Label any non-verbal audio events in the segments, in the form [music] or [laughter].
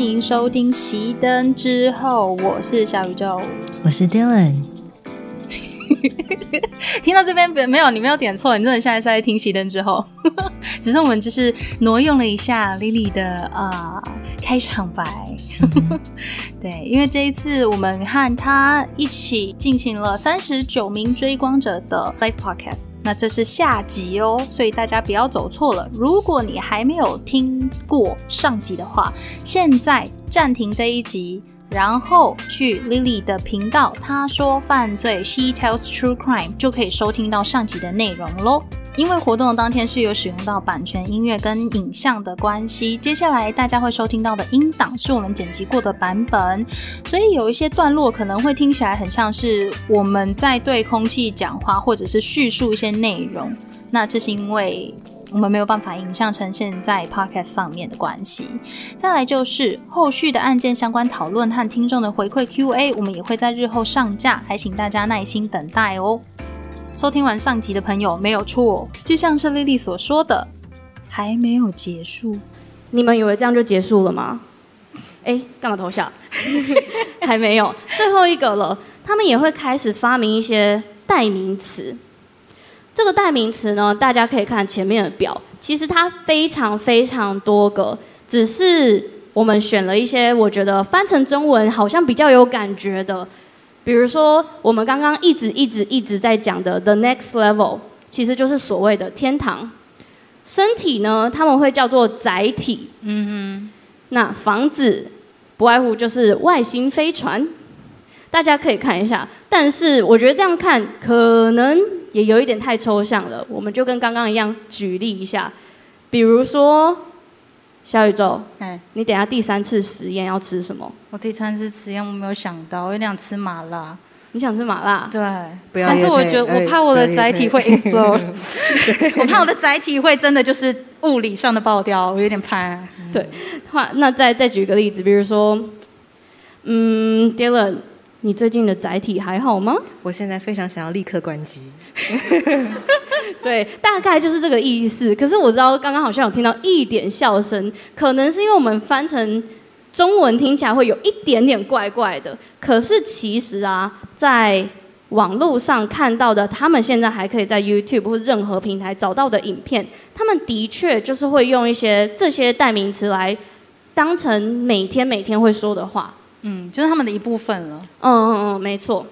欢迎收听熄灯之后，我是小宇宙。我是 Dylan。[laughs] 听到这边没有？你没有点错，你真的现在是在听熄灯之后。[laughs] 只是我们就是挪用了一下 Lily 的啊开场白。[laughs] 对，因为这一次我们和他一起进行了三十九名追光者的 Live Podcast，那这是下集哦，所以大家不要走错了。如果你还没有听过上集的话，现在暂停这一集，然后去 Lily 的频道，她说犯罪，She tells true crime，就可以收听到上集的内容喽。因为活动的当天是有使用到版权音乐跟影像的关系，接下来大家会收听到的音档是我们剪辑过的版本，所以有一些段落可能会听起来很像是我们在对空气讲话，或者是叙述一些内容。那这是因为我们没有办法影像呈现在 podcast 上面的关系。再来就是后续的案件相关讨论和听众的回馈 Q&A，我们也会在日后上架，还请大家耐心等待哦。收听完上集的朋友没有错，就像是丽丽所说的，还没有结束。你们以为这样就结束了吗？哎，干嘛偷笑？[laughs] 还没有，最后一个了。他们也会开始发明一些代名词。这个代名词呢，大家可以看前面的表，其实它非常非常多个，只是我们选了一些我觉得翻成中文好像比较有感觉的。比如说，我们刚刚一直一直一直在讲的 the next level，其实就是所谓的天堂。身体呢，他们会叫做载体。嗯哼。那房子，不外乎就是外星飞船。大家可以看一下，但是我觉得这样看可能也有一点太抽象了。我们就跟刚刚一样举例一下，比如说。小宇宙，哎，你等下第三次实验要吃什么？我第三次实验我没有想到，我有点吃麻辣。你想吃麻辣？对，不要但是我觉得我怕我的载体会 explode，[laughs] 我怕我的载体会真的就是物理上的爆掉，我有点怕。对，话那再再举个例子，比如说，嗯，Dylan。你最近的载体还好吗？我现在非常想要立刻关机。[laughs] 对，大概就是这个意思。可是我知道刚刚好像有听到一点笑声，可能是因为我们翻成中文听起来会有一点点怪怪的。可是其实啊，在网络上看到的，他们现在还可以在 YouTube 或任何平台找到的影片，他们的确就是会用一些这些代名词来当成每天每天会说的话。嗯，就是他们的一部分了。嗯嗯嗯，没错。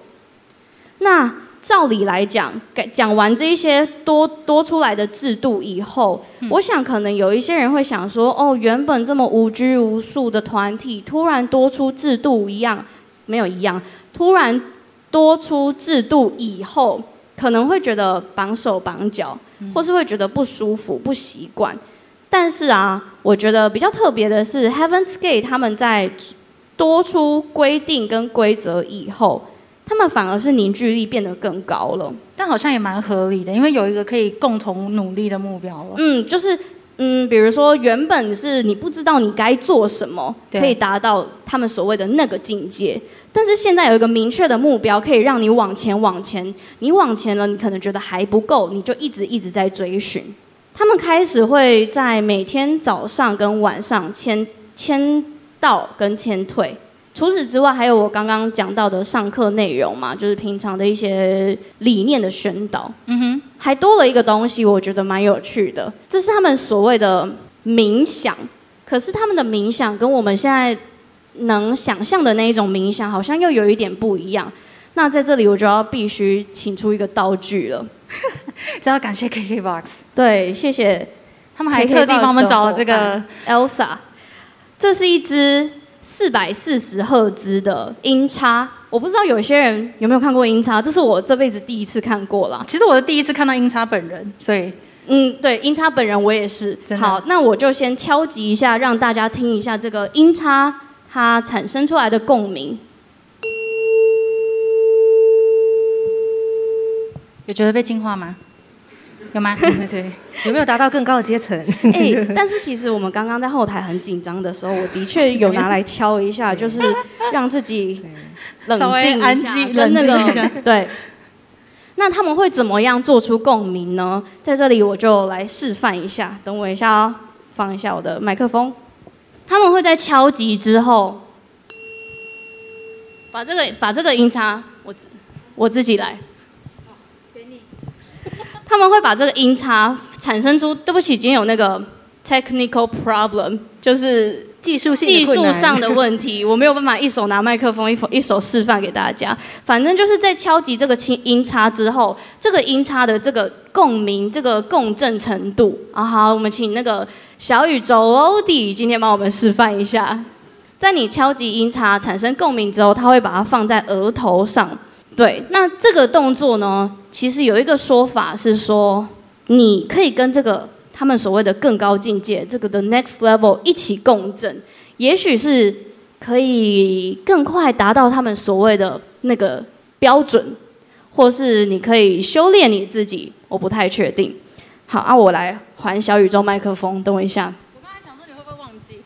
那照理来讲，讲完这一些多多出来的制度以后，我想可能有一些人会想说：哦，原本这么无拘无束的团体，突然多出制度一样，没有一样，突然多出制度以后，可能会觉得绑手绑脚，或是会觉得不舒服、不习惯。但是啊，我觉得比较特别的是，Heaven's Gate 他们在。多出规定跟规则以后，他们反而是凝聚力变得更高了。但好像也蛮合理的，因为有一个可以共同努力的目标了。嗯，就是嗯，比如说原本是你不知道你该做什么，可以达到他们所谓的那个境界，但是现在有一个明确的目标，可以让你往前往前。你往前了，你可能觉得还不够，你就一直一直在追寻。他们开始会在每天早上跟晚上签签。到跟签退，除此之外，还有我刚刚讲到的上课内容嘛，就是平常的一些理念的宣导。嗯哼，还多了一个东西，我觉得蛮有趣的，这是他们所谓的冥想。可是他们的冥想跟我们现在能想象的那一种冥想，好像又有一点不一样。那在这里，我就要必须请出一个道具了，[laughs] 这要感谢 KKBOX。[laughs] 对，谢谢他们还特地帮我们找了这个 Elsa。这是一支四百四十赫兹的音叉，我不知道有些人有没有看过音叉，这是我这辈子第一次看过了。其实我是第一次看到音叉本人，所以嗯，对，音叉本人我也是。好，那我就先敲击一下，让大家听一下这个音叉它产生出来的共鸣。有觉得被净化吗？有吗？[laughs] 对对，有没有达到更高的阶层？哎，但是其实我们刚刚在后台很紧张的时候，我的确有拿来敲一下，就是让自己冷静一下，跟那个对。那他们会怎么样做出共鸣呢？在这里我就来示范一下，等我一下哦，放一下我的麦克风。他们会在敲击之后，把这个把这个音叉，我自我自己来。他们会把这个音叉产生出，对不起，今天有那个 technical problem，就是技术性技术上的问题，我没有办法一手拿麦克风，一手一手示范给大家。反正就是在敲击这个轻音叉之后，这个音叉的这个共鸣、这个共振程度啊，好，我们请那个小宇宙欧弟今天帮我们示范一下。在你敲击音叉产生共鸣之后，它会把它放在额头上。对，那这个动作呢，其实有一个说法是说，你可以跟这个他们所谓的更高境界，这个的 next level 一起共振，也许是可以更快达到他们所谓的那个标准，或是你可以修炼你自己，我不太确定。好，啊，我来还小宇宙麦克风，等我一下。我刚才想说你会不会忘记，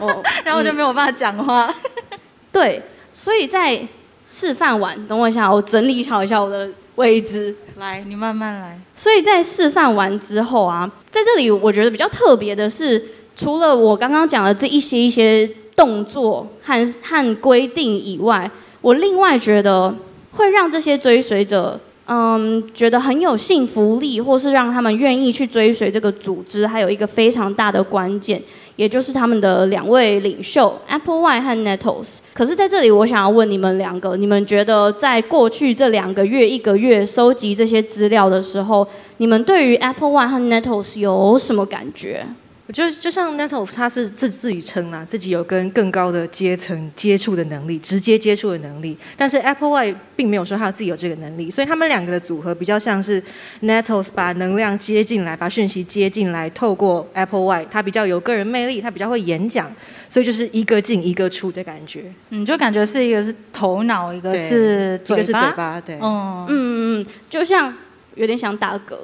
哦，[laughs] 然后我就没有办法讲话。[laughs] 对，所以在示范完，等我一下，我整理好一下我的位置。来，你慢慢来。所以在示范完之后啊，在这里我觉得比较特别的是，除了我刚刚讲的这一些一些动作和和规定以外，我另外觉得会让这些追随者。嗯，觉得很有信服力，或是让他们愿意去追随这个组织，还有一个非常大的关键，也就是他们的两位领袖 Applewhite 和 Nettles。可是在这里，我想要问你们两个，你们觉得在过去这两个月、一个月收集这些资料的时候，你们对于 Applewhite 和 Nettles 有什么感觉？我觉得就像 Nettles，他是自自己称啊，自己有跟更高的阶层接触的能力，直接接触的能力。但是 Applewhite 并没有说他自己有这个能力，所以他们两个的组合比较像是 Nettles 把能量接进来，把讯息接进来，透过 Applewhite，他比较有个人魅力，他比较会演讲，所以就是一个进一个出的感觉。嗯就感觉是一个是头脑，一个是嘴巴，一个是嘴巴，对。嗯，嗯嗯嗯，就像有点想打嗝。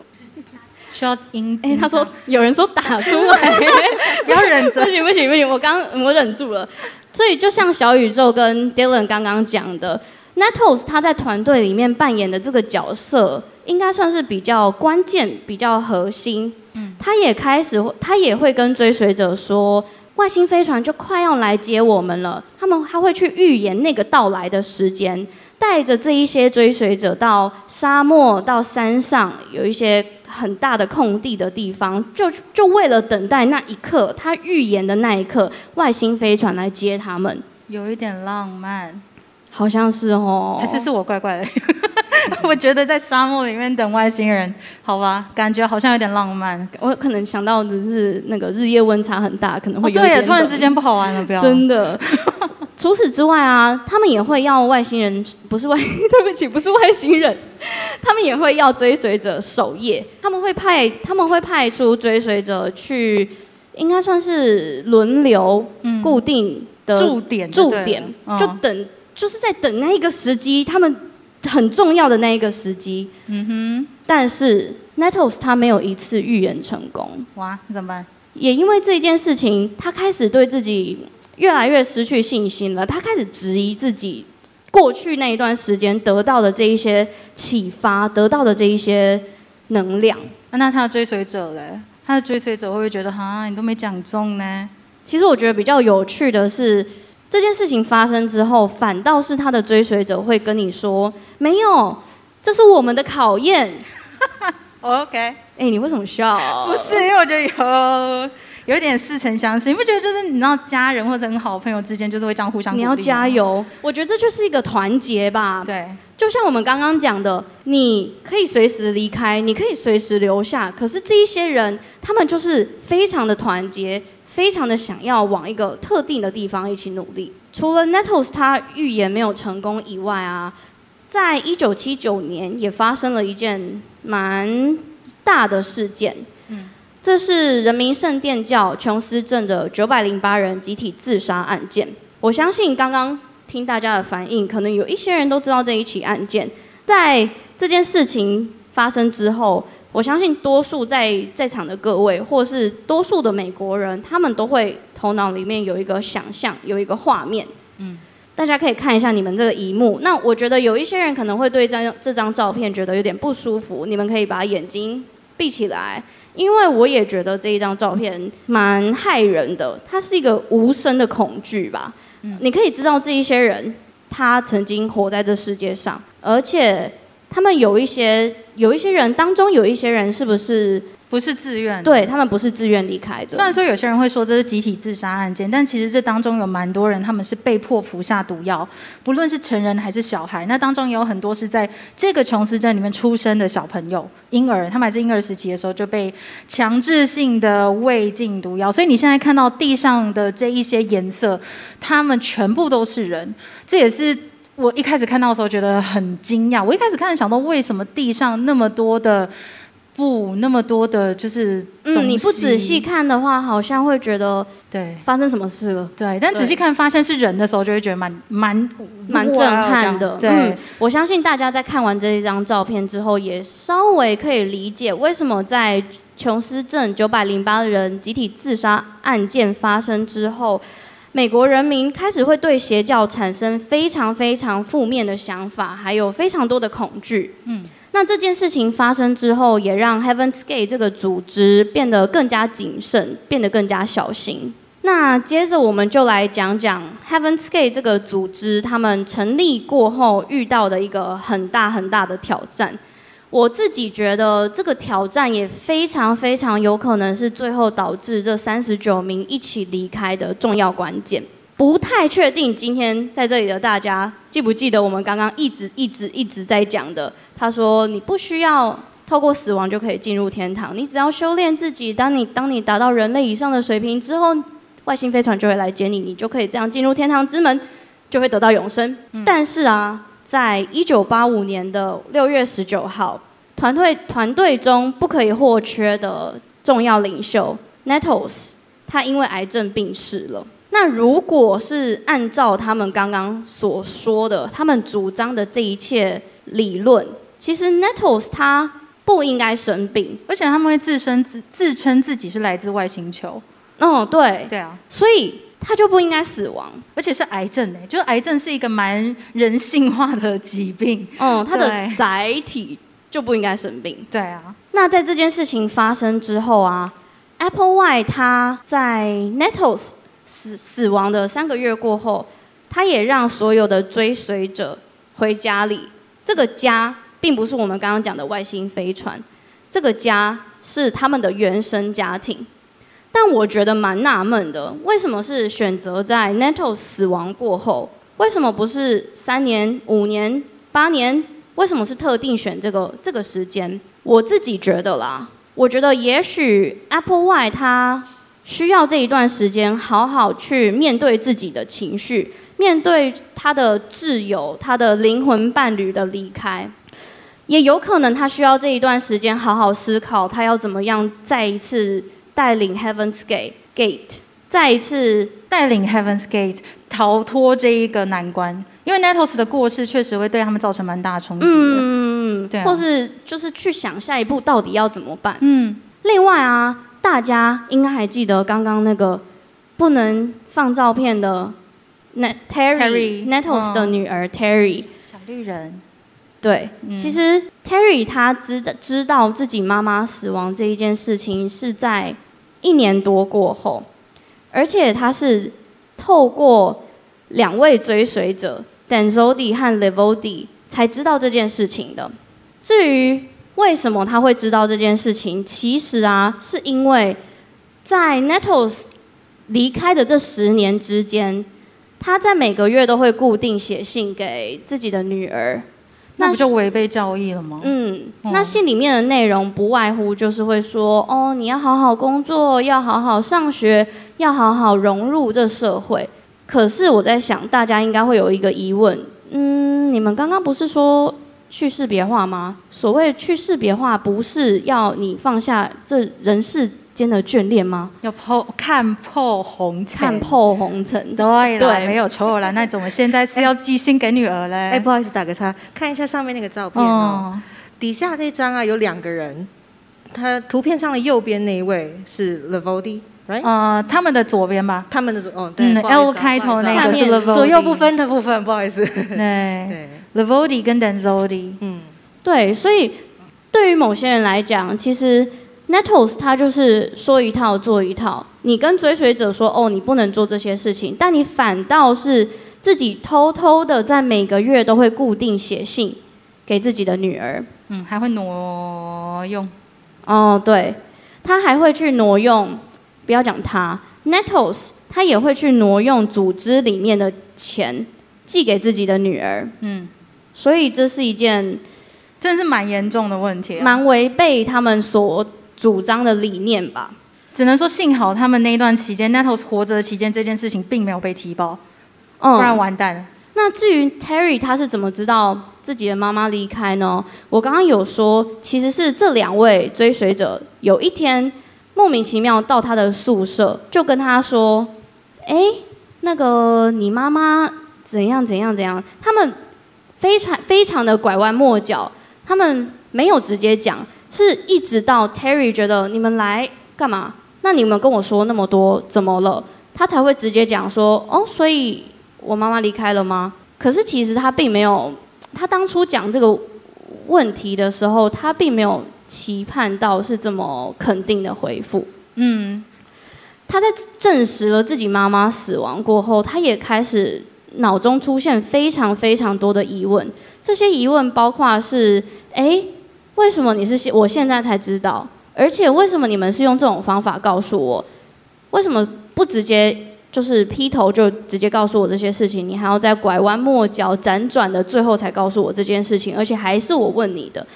需要音。哎、他说有人说打出来，[laughs] 不要忍着不行不行不行，我刚我忍住了。所以就像小宇宙跟 Dylan 刚刚讲的，Nettles 他在团队里面扮演的这个角色，应该算是比较关键、比较核心。嗯，他也开始，他也会跟追随者说，外星飞船就快要来接我们了。他们他会去预言那个到来的时间，带着这一些追随者到沙漠、到山上，有一些很大的空地的地方，就就为了等待那一刻，他预言的那一刻，外星飞船来接他们。有一点浪漫，好像是哦，还是是我怪怪的？[laughs] 我觉得在沙漠里面等外星人，好吧，感觉好像有点浪漫。我可能想到只是那个日夜温差很大，可能会哦，对突然之间不好玩了，不要。真的。[laughs] 除此之外啊，他们也会要外星人，[laughs] 不是外，[laughs] 对不起，不是外星人，[laughs] 他们也会要追随者守夜。他们会派，他们会派出追随者去，应该算是轮流嗯固定的驻点驻点，嗯就等，就是在等那一个时机，他们很重要的那一个时机。嗯哼但是 Nettles 他没有一次预言成功。哇，你怎么办？也因为这件事情，他开始对自己越来越失去信心了。他开始质疑自己过去那一段时间得到的这一些启发，得到的这一些能量。啊那他的追随者嘞？他的追随者会不会觉得哈，你都没讲中呢？其实我觉得比较有趣的是，这件事情发生之后，反倒是他的追随者会跟你说：“没有，这是我们的考验。[laughs] OK，” 哎，你为什么笑？[laughs] 不是，因为我觉得有有点似曾相识。你不觉得就是你知道家人或者很好朋友之间，就是会这样互相你要加。油！我觉得这就是一个团结吧。对，就像我们刚刚讲的，你可以随时离开，你可以随时留下，可是这一些人，他们就是非常的团结，非常的想要往一个特定的地方一起努力。除了 Nettles 他预言没有成功以外啊，在一九七九年也发生了一件蛮大的事件。嗯这是人民圣殿教琼斯镇的九百零八人集体自杀案件。我相信刚刚听大家的反应，可能有一些人都知道这一起案件。在这件事情发生之后，我相信多数在在场的各位，或是多数的美国人，他们都会头脑里面有一个想象，有一个画面。嗯，大家可以看一下你们这个一幕。那我觉得有一些人可能会对这张这张照片觉得有点不舒服，你们可以把眼睛闭起来，因为我也觉得这一张照片蛮害人的，它是一个无声的恐惧吧。你可以知道这一些人，他曾经活在这世界上，而且他们有一些有一些人当中有一些人是不是不是自愿的。对他们不是自愿离开的？虽然说有些人会说这是集体自杀案件，但其实这当中有蛮多人他们是被迫服下毒药，不论是成人还是小孩。那当中也有很多是在这个琼斯镇里面出生的小朋友、婴儿，他们还是婴儿时期的时候就被强制性的喂进毒药。所以你现在看到地上的这一些颜色，他们全部都是人。这也是我一开始看到的时候觉得很惊讶。我一开始看想到为什么地上那么多的布，那么多的就是嗯，你不仔细看的话，好像会觉得对。发生什么事了。对，但仔细看发现是人的时候，就会觉得蛮蛮蛮震撼的。对、嗯，我相信大家在看完这一张照片之后，也稍微可以理解为什么在琼斯镇九百零八人集体自杀案件发生之后，美国人民开始会对邪教产生非常非常负面的想法，还有非常多的恐惧。嗯。那这件事情发生之后，也让 Heaven's Gate 这个组织变得更加谨慎，变得更加小心。那接着我们就来讲讲 Heaven's Gate 这个组织，他们成立过后遇到的一个很大很大的挑战。我自己觉得这个挑战也非常非常有可能是最后导致这三十九名一起离开的重要关键。不太确定今天在这里的大家记不记得我们刚刚一直一直一直在讲的？他说你不需要透过死亡就可以进入天堂，你只要修炼自己，当你当你达到人类以上的水平之后，外星飞船就会来接你，你就可以这样进入天堂之门，就会得到永生。但是啊，在一九八五年的六月十九号，团队团队中不可以或缺的重要领袖 Nettles，他因为癌症病逝了。那如果是按照他们刚刚所说的，他们主张的这一切理论，其实 Nettles 他不应该生病。而且他们会自身自自称自己是来自外星球。嗯，对，对啊，所以他就不应该死亡。而且是癌症哎，就是癌症是一个蛮人性化的疾病。嗯，他的载体就不应该生病。对啊，那在这件事情发生之后啊，Applewhite 他在 Nettles 死死亡的三个月过后，他也让所有的追随者回家里。这个家并不是我们刚刚讲的外星飞船，这个家是他们的原生家庭。但我觉得蛮纳闷的，为什么是选择在 NATO 死亡过后？为什么不是三年、五年、八年？为什么是特定选这个这个时间？我自己觉得啦，我觉得也许 Apple Y 它需要这一段时间，好好去面对自己的情绪，面对他的挚友、他的灵魂伴侣的离开，也有可能他需要这一段时间好好思考，他要怎么样再一次带领 Heaven's Gate Gate，再一次带领 Heaven's Gate 逃脱这一个难关，因为 Nettles 的过世确实会对他们造成蛮大的冲击的。嗯，对啊或是就是去想下一步到底要怎么办。嗯，另外啊，大家应该还记得刚刚那个不能放照片的 Net Terry Terry，Nettles 的嗯女儿 Terry。小绿人，对，嗯其实 Terry 她知道知道自己妈妈死亡这一件事情是在一年多过后，而且她是透过两位追随者 Danzodi 和 Levodi 才知道这件事情的。至于为什么他会知道这件事情，其实啊，是因为在 Nettles 离开的这十年之间，他在每个月都会固定写信给自己的女儿。那不就违背教义了吗？嗯，哦那信里面的内容不外乎就是会说，哦，你要好好工作，要好好上学，要好好融入这社会。可是我在想，大家应该会有一个疑问，嗯，你们刚刚不是说去识别化吗？所谓去识别化，不是要你放下这人世间的眷恋吗？要破看破红尘，看破红尘。对啦，对没有错啦。那怎么现在是要寄信给女儿嘞？哎，不好意思，打个岔，看一下上面那个照片哦。哦，底下这张啊有两个人，他图片上的右边那一位是呃，他们的左边吧，他们的左哦，对、嗯，L 开头那个是左右不分的部分，不好意思。对对，，Lavodi 跟 Danzodi，嗯，对，所以对于某些人来讲，其实 Nettles 他就是说一套做一套。你跟追随者说哦，你不能做这些事情，但你反倒是自己偷偷的在每个月都会固定写信给自己的女儿。嗯，还会挪用。哦，对，他还会去挪用，不要讲他，Nettles 他也会去挪用组织里面的钱寄给自己的女儿。嗯，所以这是一件真的是蛮严重的问题，蛮违背他们所主张的理念吧。只能说幸好他们那一段期间，Nettles 活着期间，这件事情并没有被提报，不然完蛋了。那至于 Terry 他是怎么知道自己的妈妈离开呢？我刚刚有说，其实是这两位追随者有一天莫名其妙到他的宿舍，就跟他说：“哎，那个你妈妈怎样怎样怎样。”他们非常非常的拐弯抹角，他们没有直接讲，是一直到 Terry 觉得你们来干嘛？那你们跟我说那么多，怎么了？他才会直接讲说：“哦，所以。”我妈妈离开了吗？可是其实他并没有，他当初讲这个问题的时候，他并没有期盼到是这么肯定的回复。嗯，他在证实了自己妈妈死亡过后，他也开始脑中出现非常非常多的疑问。这些疑问包括是：哎，为什么你是现我现在才知道？而且为什么你们是用这种方法告诉我？为什么不直接？就是劈头就直接告诉我这些事情，你还要在拐弯抹角、辗转的最后才告诉我这件事情，而且还是我问你的，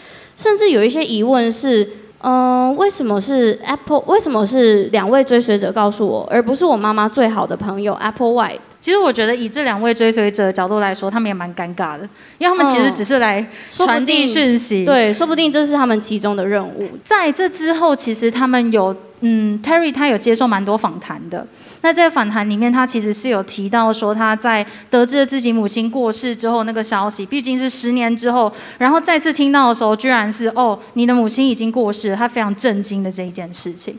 甚至有一些疑问是，嗯，为什么是 Apple？为什么是两位追随者告诉我，而不是我妈妈最好的朋友 Apple White？其实我觉得以这两位追随者的角度来说，他们也蛮尴尬的，因为他们其实只是来传递讯息，对，说不定这是他们其中的任务。在这之后，其实他们有，嗯，Terry 他有接受蛮多访谈的。那在访谈里面，他其实是有提到说，他在得知了自己母亲过世之后，那个消息毕竟是十年之后，然后再次听到的时候，居然是哦，你的母亲已经过世了，他非常震惊的这一件事情。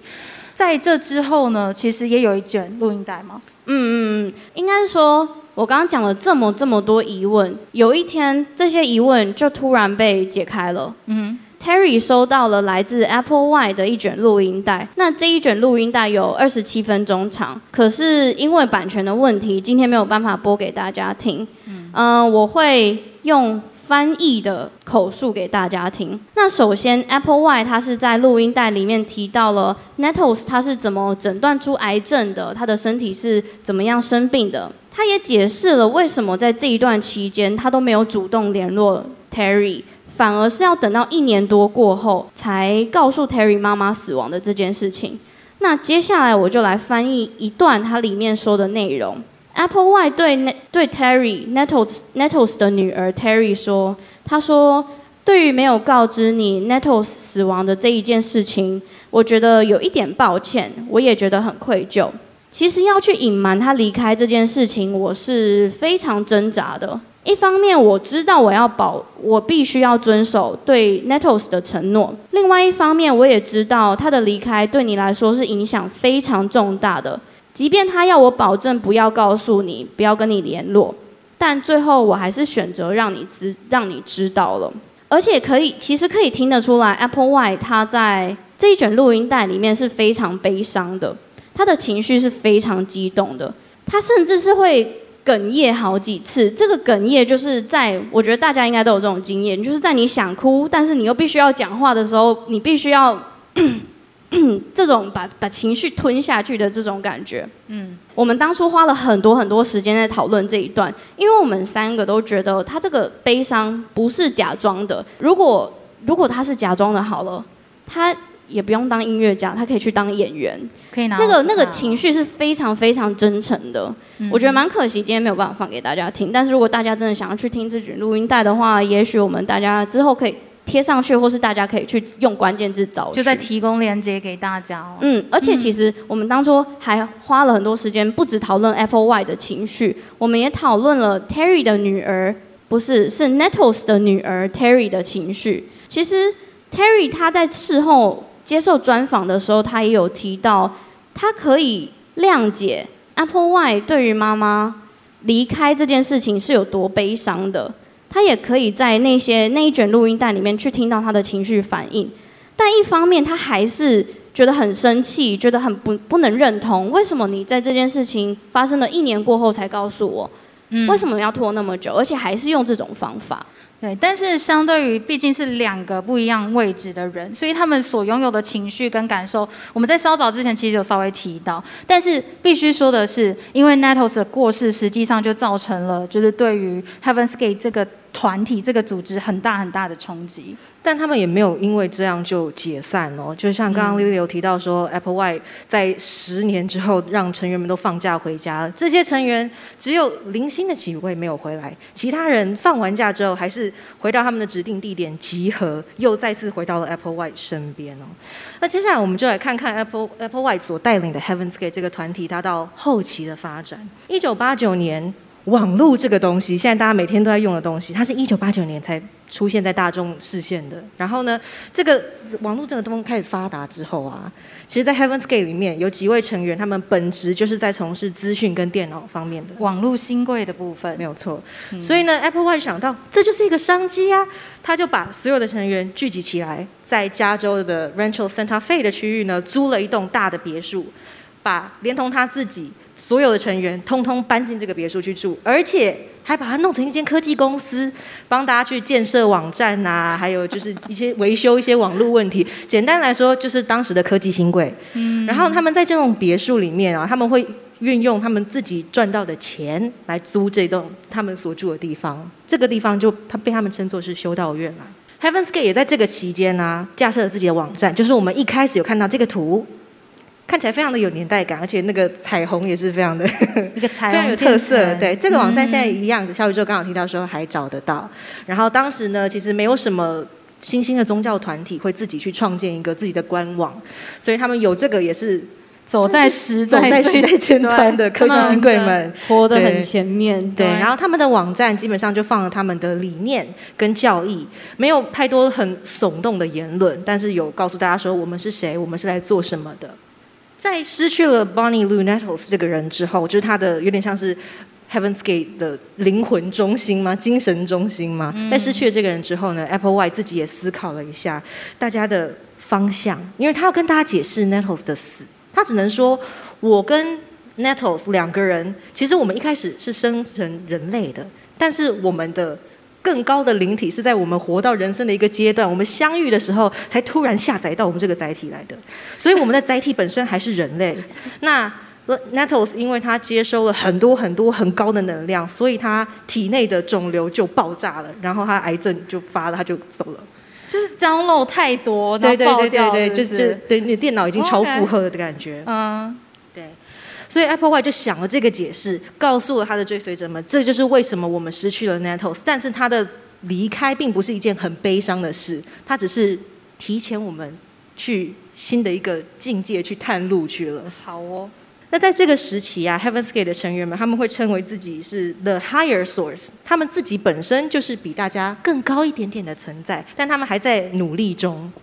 在这之后呢，其实也有一卷录音带吗？嗯嗯嗯，应该是说，我刚刚讲了这么这么多疑问，有一天这些疑问就突然被解开了。嗯。Terry 收到了来自 Apple Y 的一卷录音带，那这一卷录音带有二十七分钟长，可是因为版权的问题，今天没有办法播给大家听。嗯，我会用翻译的口述给大家听。那首先，Apple Y 它是在录音带里面提到了 Nettles 他是怎么诊断出癌症的，他的身体是怎么样生病的。他也解释了为什么在这一段期间他都没有主动联络 Terry。反而是要等到一年多过后，才告诉 Terry 妈妈死亡的这件事情。那接下来我就来翻译一段它里面说的内容。Apple Y 对对 Terry Nettles Nettles 的女儿 Terry 说：“他说，对于没有告知你 Nettles 死亡的这一件事情，我觉得有一点抱歉，我也觉得很愧疚。其实要去隐瞒他离开这件事情，我是非常挣扎的。”一方面我知道我要保，我必须要遵守对 Nettles 的承诺；另外一方面，我也知道他的离开对你来说是影响非常重大的。即便他要我保证不要告诉你，不要跟你联络，但最后我还是选择让你知，让你知道了。而且可以，其实可以听得出来，Apple Y 他在这一卷录音带里面是非常悲伤的，他的情绪是非常激动的，他甚至是会。哽咽好几次，这个哽咽就是在我觉得大家应该都有这种经验，就是在你想哭，但是你又必须要讲话的时候，你必须要 [coughs] 这种把把情绪吞下去的这种感觉。嗯，我们当初花了很多很多时间在讨论这一段，因为我们三个都觉得他这个悲伤不是假装的。如果如果他是假装的，好了，他。也不用当音乐家，他可以去当演员。可以拿那个那个情绪是非常非常真诚的。我觉得蛮可惜，今天没有办法放给大家听。但是如果大家真的想要去听这卷录音带的话，也许我们大家之后可以贴上去，或是大家可以去用关键字找。就在提供链接给大家。嗯，而且其实我们当初还花了很多时间，不止讨论 Apple Y 的情绪，我们也讨论了 Terry 的女儿，不是是 Nettles 的女儿 Terry 的情绪。其实 Terry 她在事后。接受专访的时候，他也有提到，他可以谅解 Apple Y 对于妈妈离开这件事情是有多悲伤的。他也可以在那些那一卷录音带里面去听到他的情绪反应。但一方面，他还是觉得很生气，觉得很不不能认同。为什么你在这件事情发生了一年过后才告诉我？为什么要拖那么久？而且还是用这种方法？对，但是相对于毕竟是两个不一样位置的人，所以他们所拥有的情绪跟感受，我们在稍早之前其实有稍微提到。但是必须说的是，因为 Nettles 的过世，实际上就造成了就是对于 Heaven's Gate 这个。团体这个组织很大很大的冲击，但他们也没有因为这样就解散哦。就像刚刚 Lily 有提到说，Apple Y 在十年之后让成员们都放假回家了，这些成员只有零星的几位没有回来，其他人放完假之后还是回到他们的指定地点集合，又再次回到了 Apple Watch 身边哦。那接下来我们就来看看 Apple Apple White 所带领的 Heaven's Gate 这个团体，它到后期的发展。一九八九年。网络这个东西，现在大家每天都在用的东西，它是一九八九年才出现在大众视线的。然后呢，这个网络这个东西开始发达之后啊，其实，在 Heaven's Gate 里面有几位成员，他们本职就是在从事资讯跟电脑方面的网络新贵的部分，没有错。所以呢，Apple One 想到这就是一个商机啊，他就把所有的成员聚集起来，在加州的 Rancho Santa Fe 的区域呢，租了一栋大的别墅，把连同他自己。所有的成员通通搬进这个别墅去住，而且还把它弄成一间科技公司，帮大家去建设网站呐，还有就是一些维修一些网络问题。简单来说，就是当时的科技新贵。嗯。然后他们在这种别墅里面啊，他们会运用他们自己赚到的钱来租这栋他们所住的地方。这个地方就他被他们称作是修道院了。Heaven's Gate 也在这个期间呢，架设了自己的网站，就是我们一开始有看到这个图。看起来非常的有年代感，而且那个彩虹也是非常的 [laughs] 一个彩虹，[laughs] 非常有特色。对，这个网站现在一样，小宇宙刚好提到说还找得到。然后当时呢，其实没有什么新兴的宗教团体会自己去创建一个自己的官网，所以他们有这个也是走在时代在时代前端的科技新贵们，活得很前面。对，然后他们的网站基本上就放了他们的理念跟教义，没有太多很耸动的言论，但是有告诉大家说我们是谁，我们是来做什么的。在失去了 Bonnie Lou Nettles 这个人之后，就是他的有点像是 Heaven's Gate 的灵魂中心吗？精神中心吗？在失去了这个人之后呢，Apple Y 自己也思考了一下大家的方向，因为他要跟大家解释 Nettles 的死，他只能说我跟 Nettles 两个人，其实我们一开始是生成人类的，但是我们的。更高的灵体是在我们活到人生的一个阶段，我们相遇的时候才突然下载到我们这个载体来的，所以我们的载体本身还是人类。[laughs] 那 Nettles 因为他接收了很多很多很高的能量，所以他体内的肿瘤就爆炸了，然后他癌症就发了，他就走了。就是张漏太多，对对对对对，就就对你电脑已经超负荷的感觉。嗯。所以 Apple Y 就想了这个解释，告诉了他的追随者们，这就是为什么我们失去了 Nettles。但是他的离开并不是一件很悲伤的事，他只是提前我们去新的一个境界去探路去了。好哦，那在这个时期啊，Heaven's Gate 的成员们他们会称为自己是 The Higher Source，他们自己本身就是比大家更高一点点的存在，但他们还在努力中。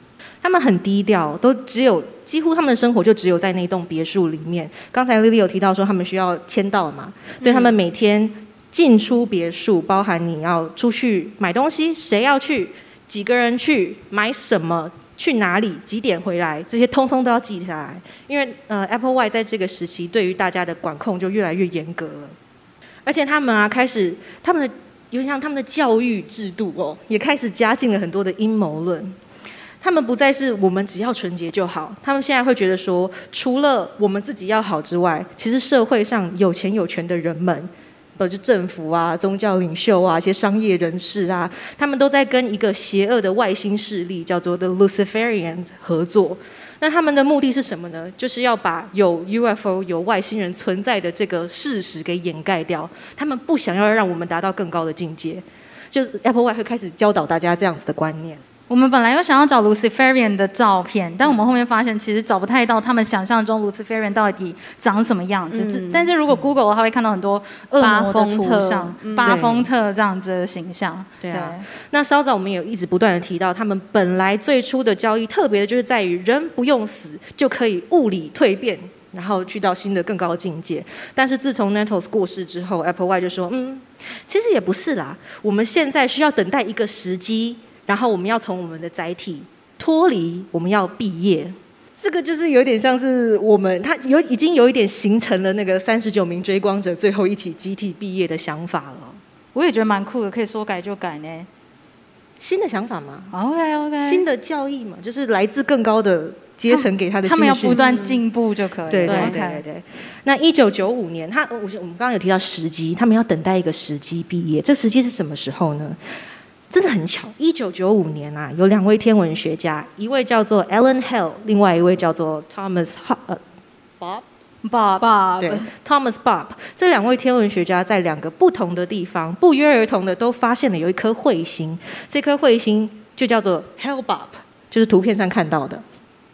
他们很低调，都只有几乎他们的生活就只有在那栋别墅里面。刚才 Lily 有提到说他们需要签到嘛，所以他们每天进出别墅，包含你要出去买东西，谁要去，几个人去买什么，去哪里，几点回来，这些通通都要记下来。因为呃，Apple Y 在这个时期对于大家的管控就越来越严格了，而且他们啊开始他们的有点像他们的教育制度哦，也开始加进了很多的阴谋论。他们不再是我们只要纯洁就好，他们现在会觉得说，除了我们自己要好之外，其实社会上有钱有权的人们，呃，就政府啊、宗教领袖啊、一些商业人士啊，他们都在跟一个邪恶的外星势力叫做 The Luciferians 合作。那他们的目的是什么呢？就是要把有 UFO 有外星人存在的这个事实给掩盖掉。他们不想要让我们达到更高的境界，就是 Apple Y 会开始教导大家这样子的观念。我们本来又想要找 Luciferian 的照片，但我们后面发现其实找不太到他们想象中 Luciferian 到底长什么样子。但是如果 Google 的话，会看到很多恶魔的图像，巴丰特这样子的形象。对啊。那稍早我们也一直不断的提到，他们本来最初的交易特别的就是在于人不用死就可以物理蜕变然后去到新的更高的境界。但是自从 Nettles 过世之后，Applewhite 就说：“嗯，其实也不是啦，我们现在需要等待一个时机，然后我们要从我们的载体脱离，我们要毕业。”这个就是有点像是我们他有已经有一点形成了那个三十九名追光者最后一起集体毕业的想法了。我也觉得蛮酷的，可以说改就改呢。新的想法吗？OK OK，新的教义嘛，就是来自更高的阶层给他的他们要不断进步就可以了。对对对对。那一九九五年，他我我们刚刚有提到时机，他们要等待一个时机毕业。这时机是什么时候呢？真的很巧，一九九五年啊，有两位天文学家，一位叫做 Alan Hill，另外一位叫做 Thomas Ho 呃 Bob。Bob，对，Thomas Bob 这两位天文学家在两个不同的地方，不约而同的都发现了有一颗彗星，这颗彗星就叫做 Hell Bob，就是图片上看到的。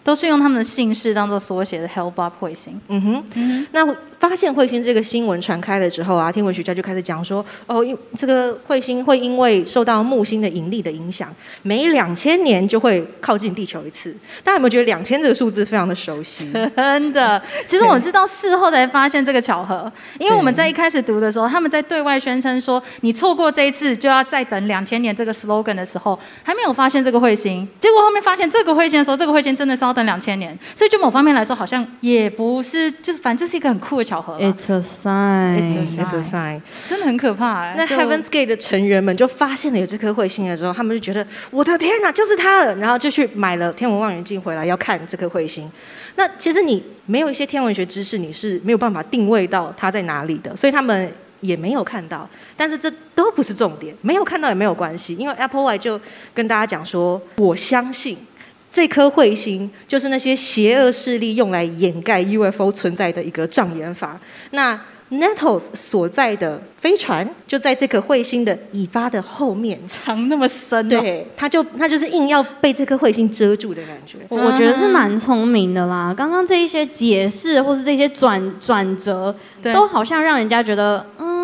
都是用他们的姓氏当做缩写的 Hell Bob 彗星。嗯哼，那发现彗星这个新闻传开了之后啊，天文学家就开始讲说，哦，因这个彗星会因为受到木星的引力的影响，每两千年就会靠近地球一次。大家有没有觉得两千这个数字非常的熟悉？真的，其实我是到事后才发现这个巧合，因为我们在一开始读的时候，他们在对外宣称说，你错过这一次就要再等两千年这个 slogan 的时候，还没有发现这个彗星，结果后面发现这个彗星的时候，这个彗星真的是要等两千年，所以就某方面来说，好像也不是，就反正是一个很酷的巧合啦，It's a sign. It's a It's a sign。真的很可怕、欸。那 Heaven's Gate 的成员们就发现了有这颗彗星的时候，他们就觉得我的天哪，就是它了，然后就去买了天文望远镜回来要看这颗彗星。那其实你没有一些天文学知识，你是没有办法定位到它在哪里的，所以他们也没有看到。但是这都不是重点，没有看到也没有关系，因为 Applewhite 就跟大家讲说，我相信。这颗彗星就是那些邪恶势力用来掩盖 UFO 存在的一个障眼法。那 Nettles 所在的飞船就在这颗彗星的尾巴的后面，藏那么深、哦，对，它就它就是硬要被这颗彗星遮住的感觉。我我觉得是蛮聪明的啦。刚刚这一些解释或是这些转转折，都好像让人家觉得，嗯，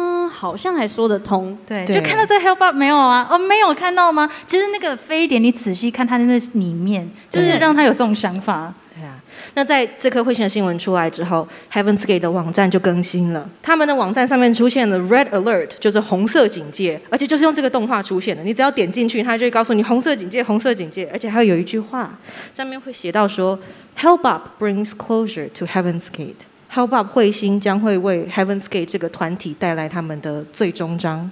好像还说得通。对，就看到这个 Hell Bob 没有啊？哦，没有看到吗？其实那个非典，你仔细看它的那里面，就是让他有这种想法。对啊，那在这颗彗星的新闻出来之后，Heaven's Gate 的网站就更新了，他们的网站上面出现了 Red Alert，就是红色警戒，而且就是用这个动画出现的。你只要点进去，它就会告诉你红色警戒，红色警戒，而且还有一句话，上面会写到说 “Help Up brings closure to Heaven's Gate。Hellbob 彗星将会为 Heaven's Gate 这个团体带来他们的最终章。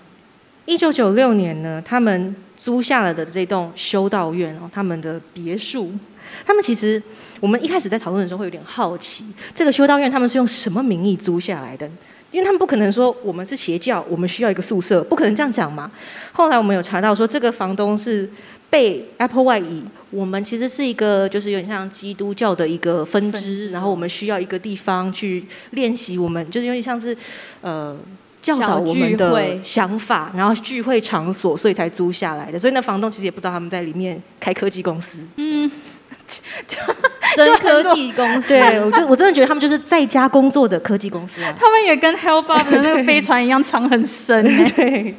一九九六年呢，他们租下了的这栋修道院哦，他们的别墅，他们其实我们一开始在讨论的时候会有点好奇，这个修道院他们是用什么名义租下来的？因为他们不可能说我们是邪教，我们需要一个宿舍，不可能这样讲嘛。后来我们有查到说，这个房东是被 Apple Y 以我们其实是一个就是有点像基督教的一个分支，然后我们需要一个地方去练习我们，就是有点像是呃。教导我们的想法，然后聚会场所，所以才租下来的。所以那房东其实也不知道他们在里面开科技公司。嗯真科技公司，[laughs] 对，我就我真的觉得他们就是在家工作的科技公司啊。他们也跟 Hell Bob 的那个飞船一样藏很深、欸。[laughs] 对，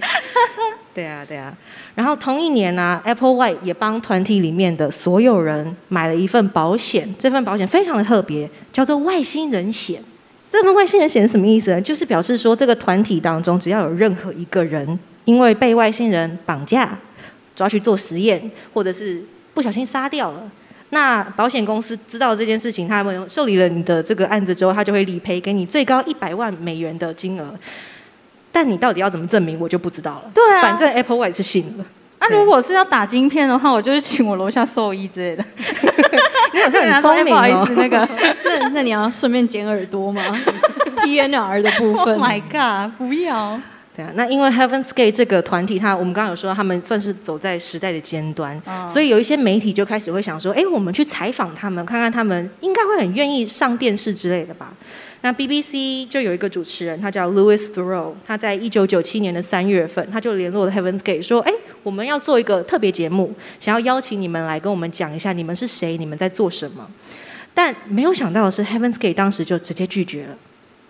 对啊，对啊。然后同一年呢、Applewhite 也帮团体里面的所有人买了一份保险，这份保险非常的特别，叫做外星人险。这份外星人险是什么意思呢？就是表示说，这个团体当中，只要有任何一个人因为被外星人绑架、抓去做实验，或者是不小心杀掉了，那保险公司知道这件事情，他们受理了你的这个案子之后，他就会理赔给你最高一百万美元的金额。但你到底要怎么证明，我就不知道了。对啊反正 Apple Watch 是信了。那、如果是要打晶片的话，我就是请我楼下兽医之类的。[laughs] 你好像很聪明不好意思，哦。[laughs] 那个那那你要顺便剪耳朵吗？[laughs] TNR 的部 Oh 分 my God，不要。对啊，那因为 Heaven's Gate 这个团体，它我们刚刚有说，他们算是走在时代的尖端，哦所以有一些媒体就开始会想说，哎，我们去采访他们，看看他们应该会很愿意上电视之类的吧。那 BBC 就有一个主持人，他叫 Louis Theroux，他在一九九七年的三月份，他就联络了 Heaven's Gate 说，哎，我们要做一个特别节目，想要邀请你们来跟我们讲一下你们是谁，你们在做什么。但没有想到的是，Heaven's Gate 当时就直接拒绝了。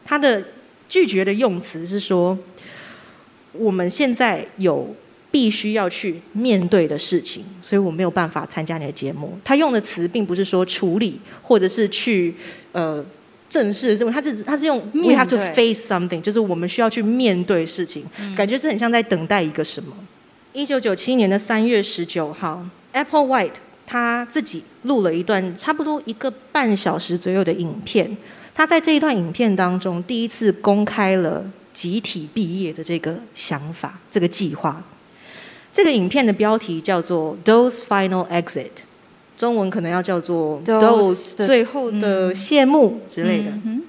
他的拒绝的用词是说，我们现在有必须要去面对的事情，所以我没有办法参加你的节目。他用的词并不是说处理，或者是去呃正式的他是他是用 we 面 have to face something，就是我们需要去面对事情，感觉是很像在等待一个什么。一九九七年的三月十九号，Apple White 他自己录了一段差不多一个半小时左右的影片。他在这一段影片当中，第一次公开了集体毕业的这个想法、这个计划。这个影片的标题叫做 “Those Final Exit”，中文可能要叫做 Those “Those 的最后的谢幕”之类的。嗯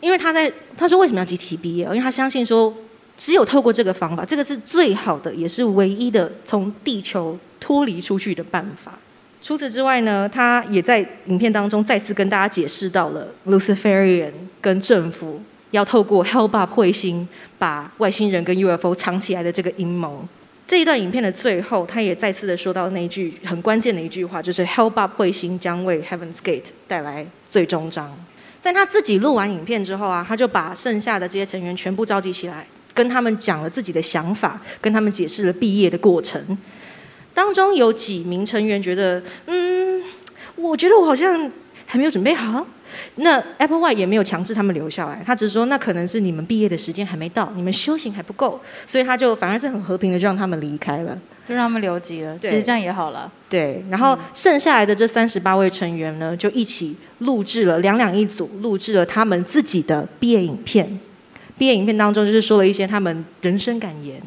因为他在他说为什么要集体毕业？因为他相信说，只有透过这个方法，这个是最好的，也是唯一的从地球脱离出去的办法。除此之外呢，他也在影片当中再次跟大家解释到了 Luciferian 跟政府要透过 Hellbop 彗星把外星人跟 UFO 藏起来的这个阴谋。这一段影片的最后，他也再次的说到那一句很关键的一句话，就是 “Help up 彗星将为 Heaven's Gate 带来最终章。在他自己录完影片之后啊，他就把剩下的这些成员全部召集起来，跟他们讲了自己的想法，跟他们解释了毕业的过程。当中有几名成员觉得，嗯，我觉得我好像还没有准备好。那 Apple Y 也没有强制他们留下来，他只是说，那可能是你们毕业的时间还没到，你们修行还不够，所以他就反而是很和平的就让他们离开了。就让他们留级了，其实这样也好了。对，然后剩下来的这三十八位成员呢，就一起录制了两两一组，录制了他们自己的毕业影片。毕业影片当中，就是说了一些他们人生感言。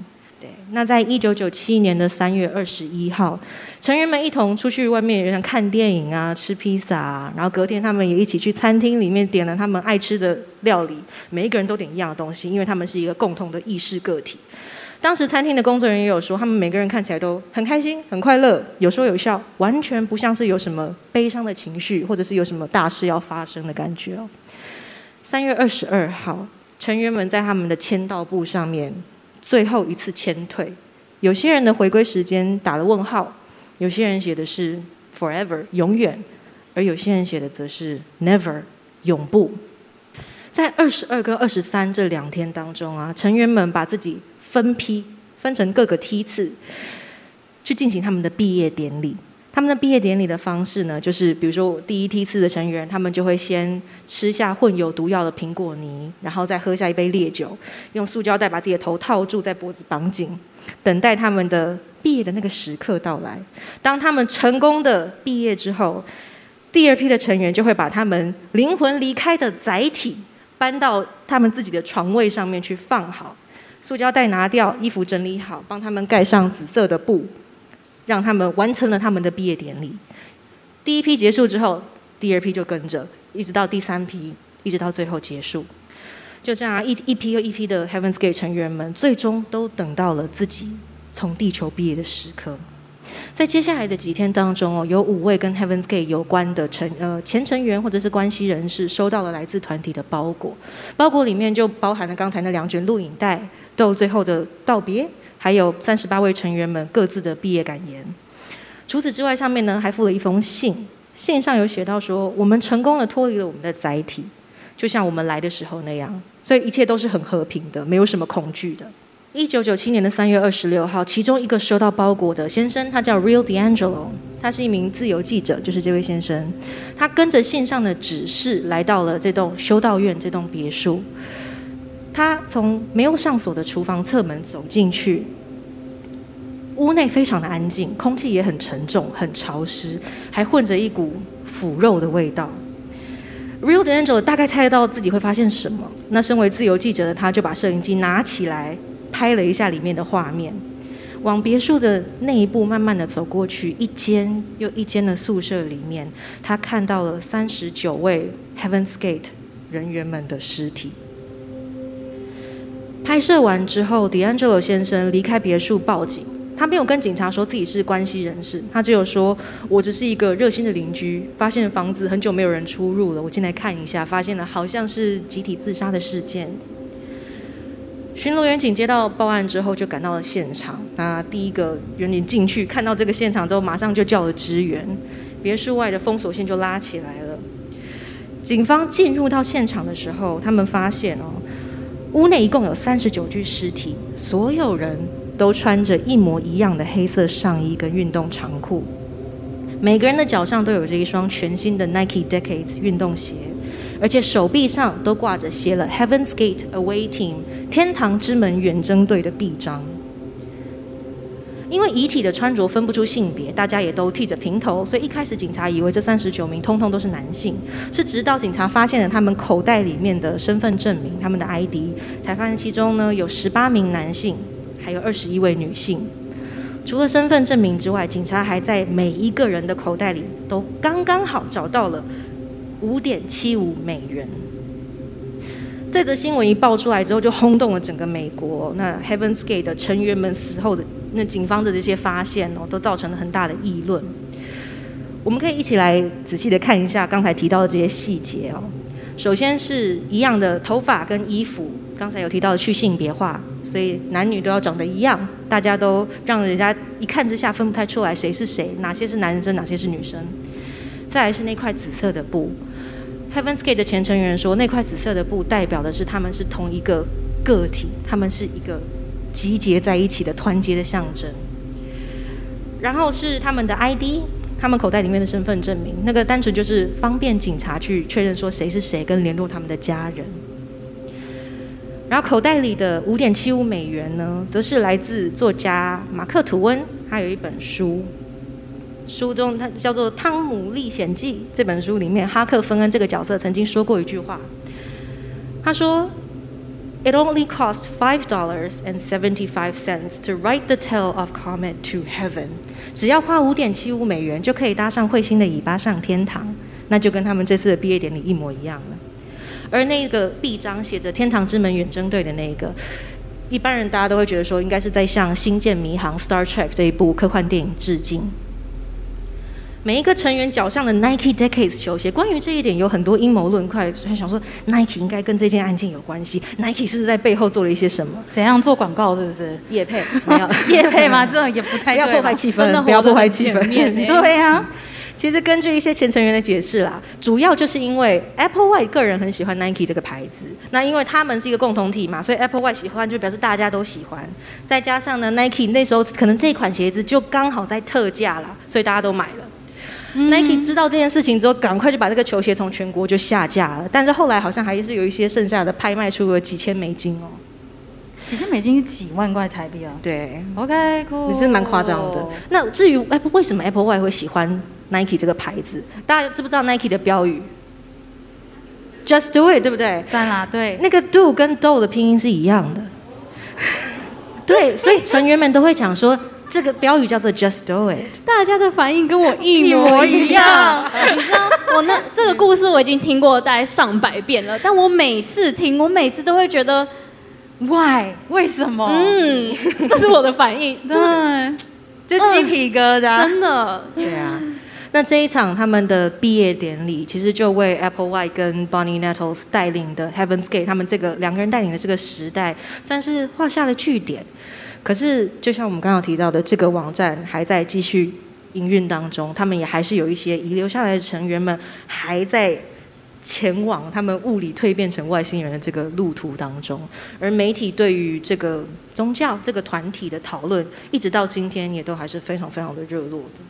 那在一九九七年的三月二十一号，成员们一同出去外面，像看电影啊、吃披萨啊，然后隔天他们也一起去餐厅里面点了他们爱吃的料理，每一个人都点一样的东西，因为他们是一个共同的意识个体。当时餐厅的工作人员也有说，他们每个人看起来都很开心、很快乐，有说有笑，完全不像是有什么悲伤的情绪，或者是有什么大事要发生的感觉哦。三月二十二号，成员们在他们的签到簿上面最后一次签退，有些人的回归时间打了问号，有些人写的是 forever 永远，而有些人写的则是 never 永不。在二十二跟二十三这两天当中啊，成员们把自己分批分成各个梯次，去进行他们的毕业典礼。他们的毕业典礼的方式呢，就是比如说第一梯次的成员，他们就会先吃下混有毒药的苹果泥，然后再喝下一杯烈酒，用塑胶袋把自己的头套住，在脖子绑紧，等待他们的毕业的那个时刻到来。当他们成功的毕业之后，第二批的成员就会把他们灵魂离开的载体搬到他们自己的床位上面去放好，塑胶袋拿掉，衣服整理好，帮他们盖上紫色的布，让他们完成了他们的毕业典礼。第一批结束之后，第二批就跟着，一直到第三批，一直到最后结束。就这样，一一批又一批的 Heaven's Gate 成员们，最终都等到了自己从地球毕业的时刻。在接下来的几天当中哦，有五位跟 Heaven's Gate 有关的成呃前成员或者是关系人士收到了来自团体的包裹，包裹里面就包含了刚才那两卷录影带，到最后的道别，还有三十八位成员们各自的毕业感言。除此之外，上面呢还附了一封信，信上有写到说，我们成功的脱离了我们的载体，就像我们来的时候那样，所以一切都是很和平的，没有什么恐惧的。一九九七年的三月二十六号，其中一个收到包裹的先生，他叫 Real D'Angelo，他是一名自由记者，就是这位先生。他跟着信上的指示来到了这栋修道院这栋别墅。他从没有上锁的厨房侧门走进去，屋内非常的安静，空气也很沉重、很潮湿，还混着一股腐肉的味道。Real d a n g e l 大概猜得到自己会发现什么，那身为自由记者的他，就把摄影机拿起来。拍了一下里面的画面，往别墅的内部慢慢的走过去，一间又一间的宿舍里面，他看到了三十九位 Heaven's Gate 人员们的尸体。拍摄完之后，D Angel 先生离开别墅报警，他没有跟警察说自己是关系人士，他只有说我只是一个热心的邻居，发现房子很久没有人出入了，我进来看一下，发现了好像是集体自杀的事件。巡逻员警接到报案之后，就赶到了现场。那第一个员警进去看到这个现场之后，马上就叫了支援，别墅外的封锁线就拉起来了。警方进入到现场的时候，他们发现哦，屋内一共有三十九具尸体，所有人都穿着一模一样的黑色上衣跟运动长裤，每个人的脚上都有着一双全新的 Nike Decades 运动鞋。而且手臂上都挂着写了 “Heaven's Gate Away Team” 天堂之门远征队的臂章。因为遗体的穿着分不出性别，大家也都剃着平头，所以一开始警察以为这三十九名通通都是男性。是直到警察发现了他们口袋里面的身份证明、他们的 ID，才发现其中呢有十八名男性，还有二十一位女性。除了身份证明之外，警察还在每一个人的口袋里都刚刚好找到了五点七五美元。这则新闻一爆出来之后，就轰动了整个美国。那 Heaven's Gate 的成员们死后的那警方的这些发现哦，都造成了很大的议论。我们可以一起来仔细的看一下刚才提到的这些细节哦。首先是一样的头发跟衣服，刚才有提到的去性别化，所以男女都要长得一样，大家都让人家一看之下分不太出来谁是谁，哪些是男生，哪些是女生。再来是那块紫色的布，Heaven's Gate 的前成员说，那块紫色的布代表的是他们是同一个个体，他们是一个集结在一起的团结的象征。然后是他们的 ID。他们口袋里面的身份证明，那个单纯就是方便警察去确认说谁是谁，跟联络他们的家人。然后口袋里的五点七五美元呢，则是来自作家马克吐温，他有一本书，书中他叫做《汤姆历险记》这本书里面，哈克芬恩这个角色曾经说过一句话，他说。It only cost five dollars and seventy-five cents to write the tale of Comet to heaven。只要花五点七五美元就可以搭上彗星的尾巴上天堂，那就跟他们这次的毕业典礼一模一样了。而那个臂章写着“天堂之门远征队”的那个，一般人大家都会觉得说，应该是在向《星舰迷航》（Star Trek） 这一部科幻电影致敬。每一个成员脚上的 Nike Decades 球鞋，关于这一点有很多阴谋论，快想说 Nike 应该跟这件案件有关系，Nike 是不是在背后做了一些什么？怎样做广告？是不是？叶配没有叶配吗？这种也不太不要破坏气氛，真的不要破坏气氛。[laughs] 对呀，其实根据一些前成员的解释啦，主要就是因为 Apple White 个人很喜欢 Nike 这个牌子，那因为他们是一个共同体嘛，所以 Apple White 喜欢就表示大家都喜欢。再加上呢，Nike 那时候可能这款鞋子就刚好在特价啦，所以大家都买了。Nike 知道这件事情之后，赶快就把这个球鞋从全国就下架了。但是后来好像还是有一些剩下的拍卖出了几千美金哦，几千美金是几万块台币啊？对，OK，cool，也是蛮夸张的。那至于 Apple 为什么 Apple Y 会喜欢 Nike 这个牌子，大家知不知道 Nike 的标语？Just do it，对不对？赞啦，对，那个 do 跟 do 的拼音是一样的。[laughs] 对，所以成员们都会讲说。这个标语叫做 “Just Do It”，大家的反应跟我一模一样。你知道，我那这个故事我已经听过大概上百遍了，但我每次听，我每次都会觉得，Why？为什么？嗯，[laughs] 这是我的反应，对，就鸡皮疙瘩，真的。对啊，那这一场他们的毕业典礼，其实就为 Apple White 跟 Bonnie Nettles 带领的 Heaven's Gate 他们这个两个人带领的这个时代，算是画下了句点。可是，就像我们刚刚提到的，这个网站还在继续营运当中，他们也还是有一些遗留下来的成员们还在前往他们物理蜕变成外星人的这个路途当中。而媒体对于这个宗教这个团体的讨论，一直到今天也都还是非常非常的热络的。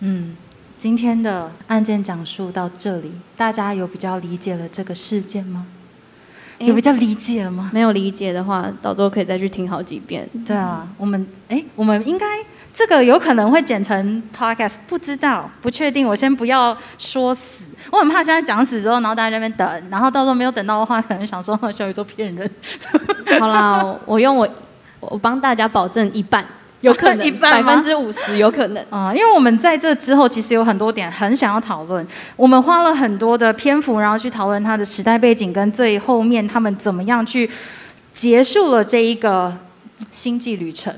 嗯，今天的案件讲述到这里，大家有比较理解了这个事件吗？有比较理解了吗？没有理解的话，到时候可以再去听好几遍。对啊，我们哎，我们应该这个有可能会剪成 podcast，不知道，不确定。我先不要说死，我很怕现在讲死之后，然后大家在那边等，然后到时候没有等到的话，可能想说小宇宙骗人。好啦，我用我我帮大家保证一半。有可能 [laughs] 百分之五十有可能啊，因为我们在这之后其实有很多点很想要讨论，我们花了很多的篇幅，然后去讨论它的时代背景跟最后面他们怎么样去结束了这一个星际旅程。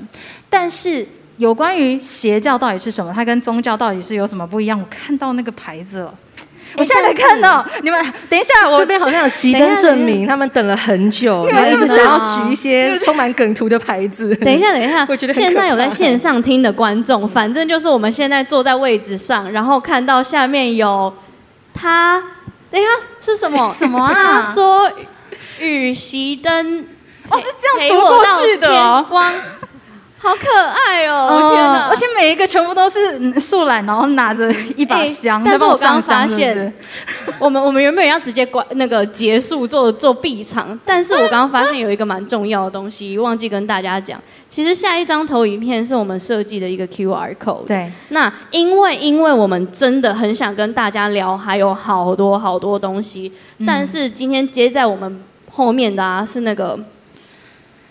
但是有关于邪教到底是什么，它跟宗教到底是有什么不一样？我看到那个牌子了。[laughs] 我现在才看到你们，等一下，我这边好像有熄灯证明，他们等了很久，你们一直想要举一些充满梗图的牌子。等一下，等一下，[laughs] 我觉得现在有在线上听的观众，反正就是我们现在坐在位置上，然后看到下面有他，等一下是什么？[laughs] 什么啊？他说雨熄灯，哦，是这样读过去的光。好可爱哦！天哪！而且每一个全部都是嗯树懒，然后拿着一把哎香。但是我刚刚发现，我们我们原本要直接关那个结束做做闭场，但是我刚刚发现有一个蛮重要的东西，忘记跟大家讲。其实下一张投影片是我们设计的一个 QR code。。对，那因为因为我们真的很想跟大家聊，还有好多好多东西，嗯但是今天接在我们后面的啊是那个。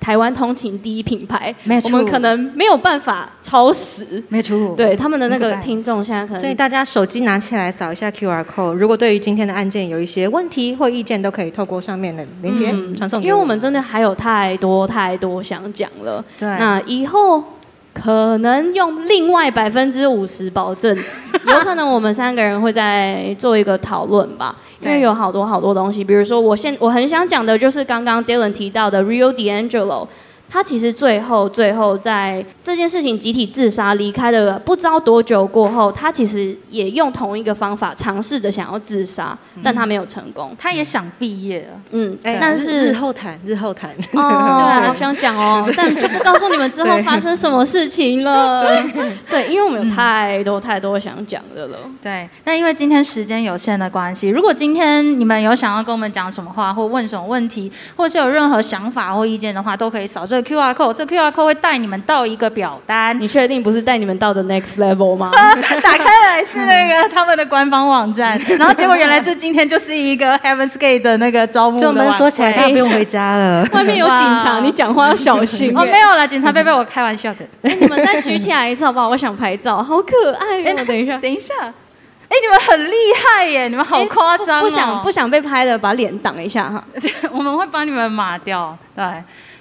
台湾通勤第一品牌，我们可能没有办法超时，没错，对他们的那个听众现在可能所以大家手机拿起来扫一下 QR code，如果对于今天的案件有一些问题或意见，都可以透过上面的链接传送因为我们真的还有太多太多想讲了。对。那以后可能用另外百分之五十保证，[laughs] 有可能我们三个人会再做一个讨论吧。因对为有好多好多东西，比如说我现我很想讲的就是刚刚 Dylan 提到的 Rio D'Angelo。他其实最后最后在这件事情集体自杀离开的不知道多久过后，他其实也用同一个方法尝试着想要自杀，但他没有成功。他也想毕业了。嗯，哎，但是日后谈，日后谈。哦，[laughs] 我想讲哦，但是不告诉你们之后发生什么事情了。[laughs] 对，因为我们有太多太多想讲的了。对，那因为今天时间有限的关系，如果今天你们有想要跟我们讲什么话，或问什么问题，或是有任何想法或意见的话，都可以扫这个 QR code，这个 QR code 会带你们到一个表单，你确定不是带你们到的 next level 吗？[laughs] 打开来是那个他们的官方网站，[laughs] 然后结果原来这今天就是一个 Heaven's Gate 的那个招募的就门锁起来，[laughs] 大家不用回家了。外面有警察，你讲话要小心。哦，没有了，警察贝贝，我开玩笑的。哎，你们再举起来一次好不好？我想拍照，好可爱哦。等一下，等一下，哎，你们很厉害耶，你们好夸张、哦不不想不，想被拍的，把脸挡一下哈。[laughs] 我们会帮你们码掉。对，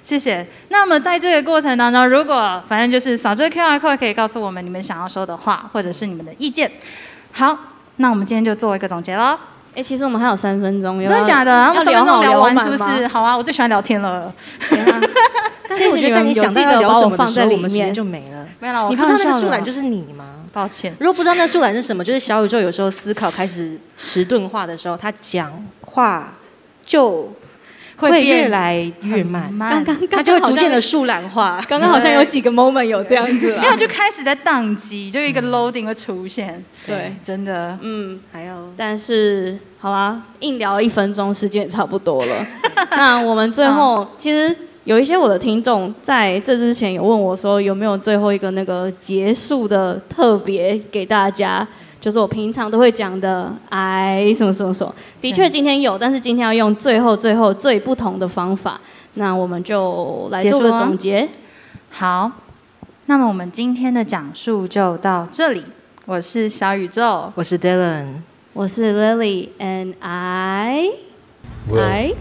谢谢。那么在这个过程当中，如果反正就是扫这个 QR code，可以告诉我们你们想要说的话，或者是你们的意见。好，那我们今天就做一个总结喽。哎，其实我们还有三分钟，真的假的？要我们三分钟聊好聊完是不是？？好啊，我最喜欢聊天了。[laughs] 但是我觉得你想到要聊什么的时候，我们时间就没了。没了，我你不知道那个树懒就是你吗？抱歉。如果不知道那树懒是什么，就是小宇宙有时候思考开始迟钝化的时候，他讲话就会越来越慢，慢，刚刚他就会逐渐的树懒化。[laughs] 刚刚好像有几个 moment 有这样子啊没有就开始在宕机，就一个 loading 会出现。对，真的。嗯，还有但是好啦，硬聊一分钟，时间也差不多了。[laughs] 那我们最后、其实有一些我的听众在这之前有问我说，有没有最后一个那个结束的特别给大家？就是我平常都会讲的，哎，什么什么什么，的确今天有，但是今天要用最后最后最不同的方法。那我们就来做个总结。好，那么我们今天的讲述就到这里。我是小宇宙，我是 Dylan，我是 Lily，and I We'll I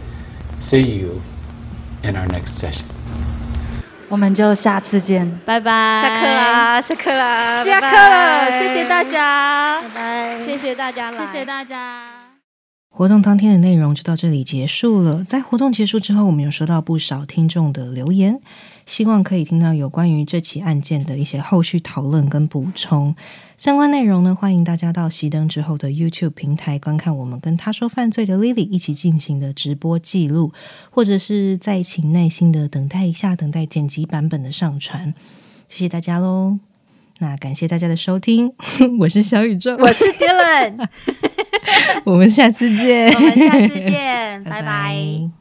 see you in our next session. 我们就下次见。拜拜，下课啦，下课啦，下课了，谢谢大家，拜拜。谢谢大家来，谢谢大家。活动当天的内容就到这里结束了。在活动结束之后，我们有收到不少听众的留言，希望可以听到有关于这起案件的一些后续讨论跟补充。相关内容呢，欢迎大家到熄灯之后的 YouTube 平台观看我们跟他说犯罪的 Lily 一起进行的直播记录，或者是再请耐心的等待一下，等待剪辑版本的上传。谢谢大家喽！那感谢大家的收听，[laughs] 我是小宇宙，我是 Dylan，[laughs] 我们下次见，[laughs] 我们下次见，拜拜。拜